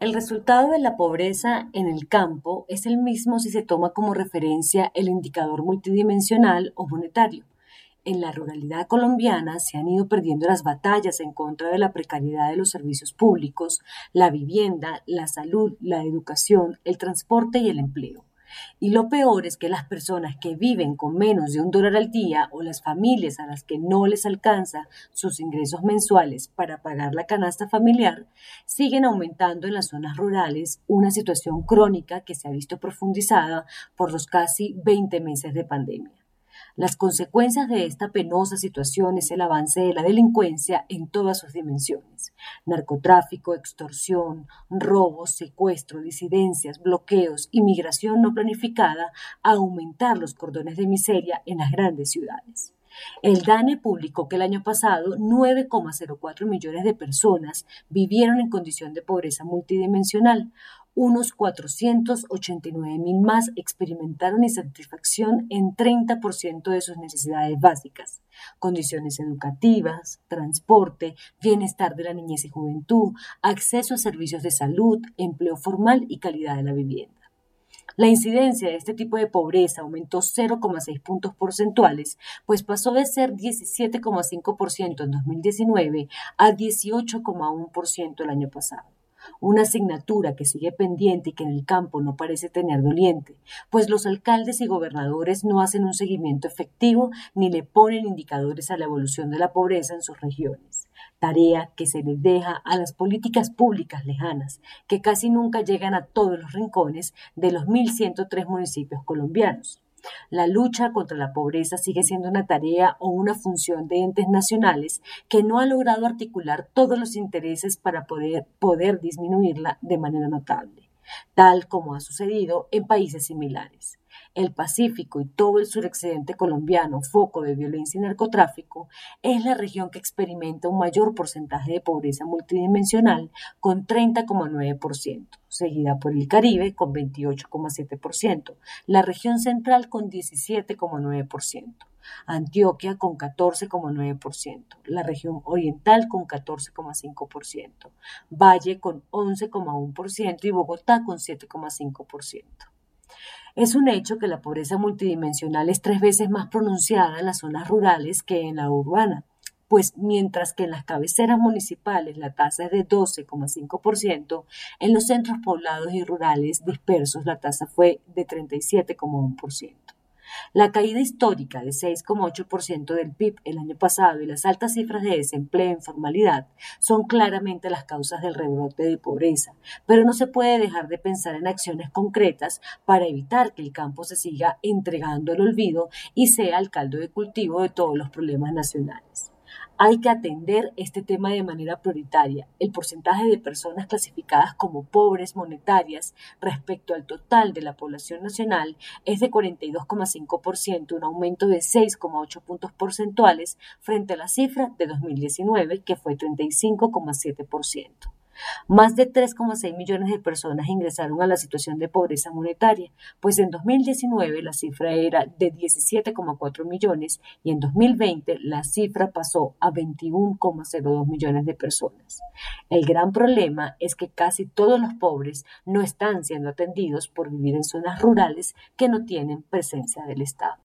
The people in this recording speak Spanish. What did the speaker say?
El resultado de la pobreza en el campo es el mismo si se toma como referencia el indicador multidimensional o monetario. En la ruralidad colombiana se han ido perdiendo las batallas en contra de la precariedad de los servicios públicos, la vivienda, la salud, la educación, el transporte y el empleo. Y lo peor es que las personas que viven con menos de un dólar al día o las familias a las que no les alcanza sus ingresos mensuales para pagar la canasta familiar siguen aumentando en las zonas rurales, una situación crónica que se ha visto profundizada por los casi 20 meses de pandemia. Las consecuencias de esta penosa situación es el avance de la delincuencia en todas sus dimensiones. Narcotráfico, extorsión, robos, secuestro, disidencias, bloqueos, inmigración no planificada, aumentar los cordones de miseria en las grandes ciudades. El DANE publicó que el año pasado 9,04 millones de personas vivieron en condición de pobreza multidimensional, unos 489 mil más experimentaron insatisfacción en 30% de sus necesidades básicas, condiciones educativas, transporte, bienestar de la niñez y juventud, acceso a servicios de salud, empleo formal y calidad de la vivienda. La incidencia de este tipo de pobreza aumentó 0,6 puntos porcentuales, pues pasó de ser 17,5% en 2019 a 18,1% el año pasado una asignatura que sigue pendiente y que en el campo no parece tener doliente, pues los alcaldes y gobernadores no hacen un seguimiento efectivo ni le ponen indicadores a la evolución de la pobreza en sus regiones, tarea que se les deja a las políticas públicas lejanas, que casi nunca llegan a todos los rincones de los 1.103 municipios colombianos. La lucha contra la pobreza sigue siendo una tarea o una función de entes nacionales que no ha logrado articular todos los intereses para poder, poder disminuirla de manera notable, tal como ha sucedido en países similares el Pacífico y todo el surexcedente colombiano, foco de violencia y narcotráfico, es la región que experimenta un mayor porcentaje de pobreza multidimensional con 30,9%, seguida por el Caribe con 28,7%, la región central con 17,9%. Antioquia con 14,9%, la región oriental con 14,5%, Valle con 11,1% y Bogotá con 7,5%. Es un hecho que la pobreza multidimensional es tres veces más pronunciada en las zonas rurales que en la urbana, pues mientras que en las cabeceras municipales la tasa es de 12,5%, en los centros poblados y rurales dispersos la tasa fue de 37,1%. La caída histórica de 6,8% del PIB el año pasado y las altas cifras de desempleo e informalidad son claramente las causas del rebrote de pobreza, pero no se puede dejar de pensar en acciones concretas para evitar que el campo se siga entregando al olvido y sea el caldo de cultivo de todos los problemas nacionales. Hay que atender este tema de manera prioritaria. El porcentaje de personas clasificadas como pobres monetarias respecto al total de la población nacional es de 42,5%, un aumento de 6,8 puntos porcentuales frente a la cifra de 2019, que fue 35,7%. Más de 3,6 millones de personas ingresaron a la situación de pobreza monetaria, pues en 2019 la cifra era de 17,4 millones y en 2020 la cifra pasó a 21,02 millones de personas. El gran problema es que casi todos los pobres no están siendo atendidos por vivir en zonas rurales que no tienen presencia del Estado.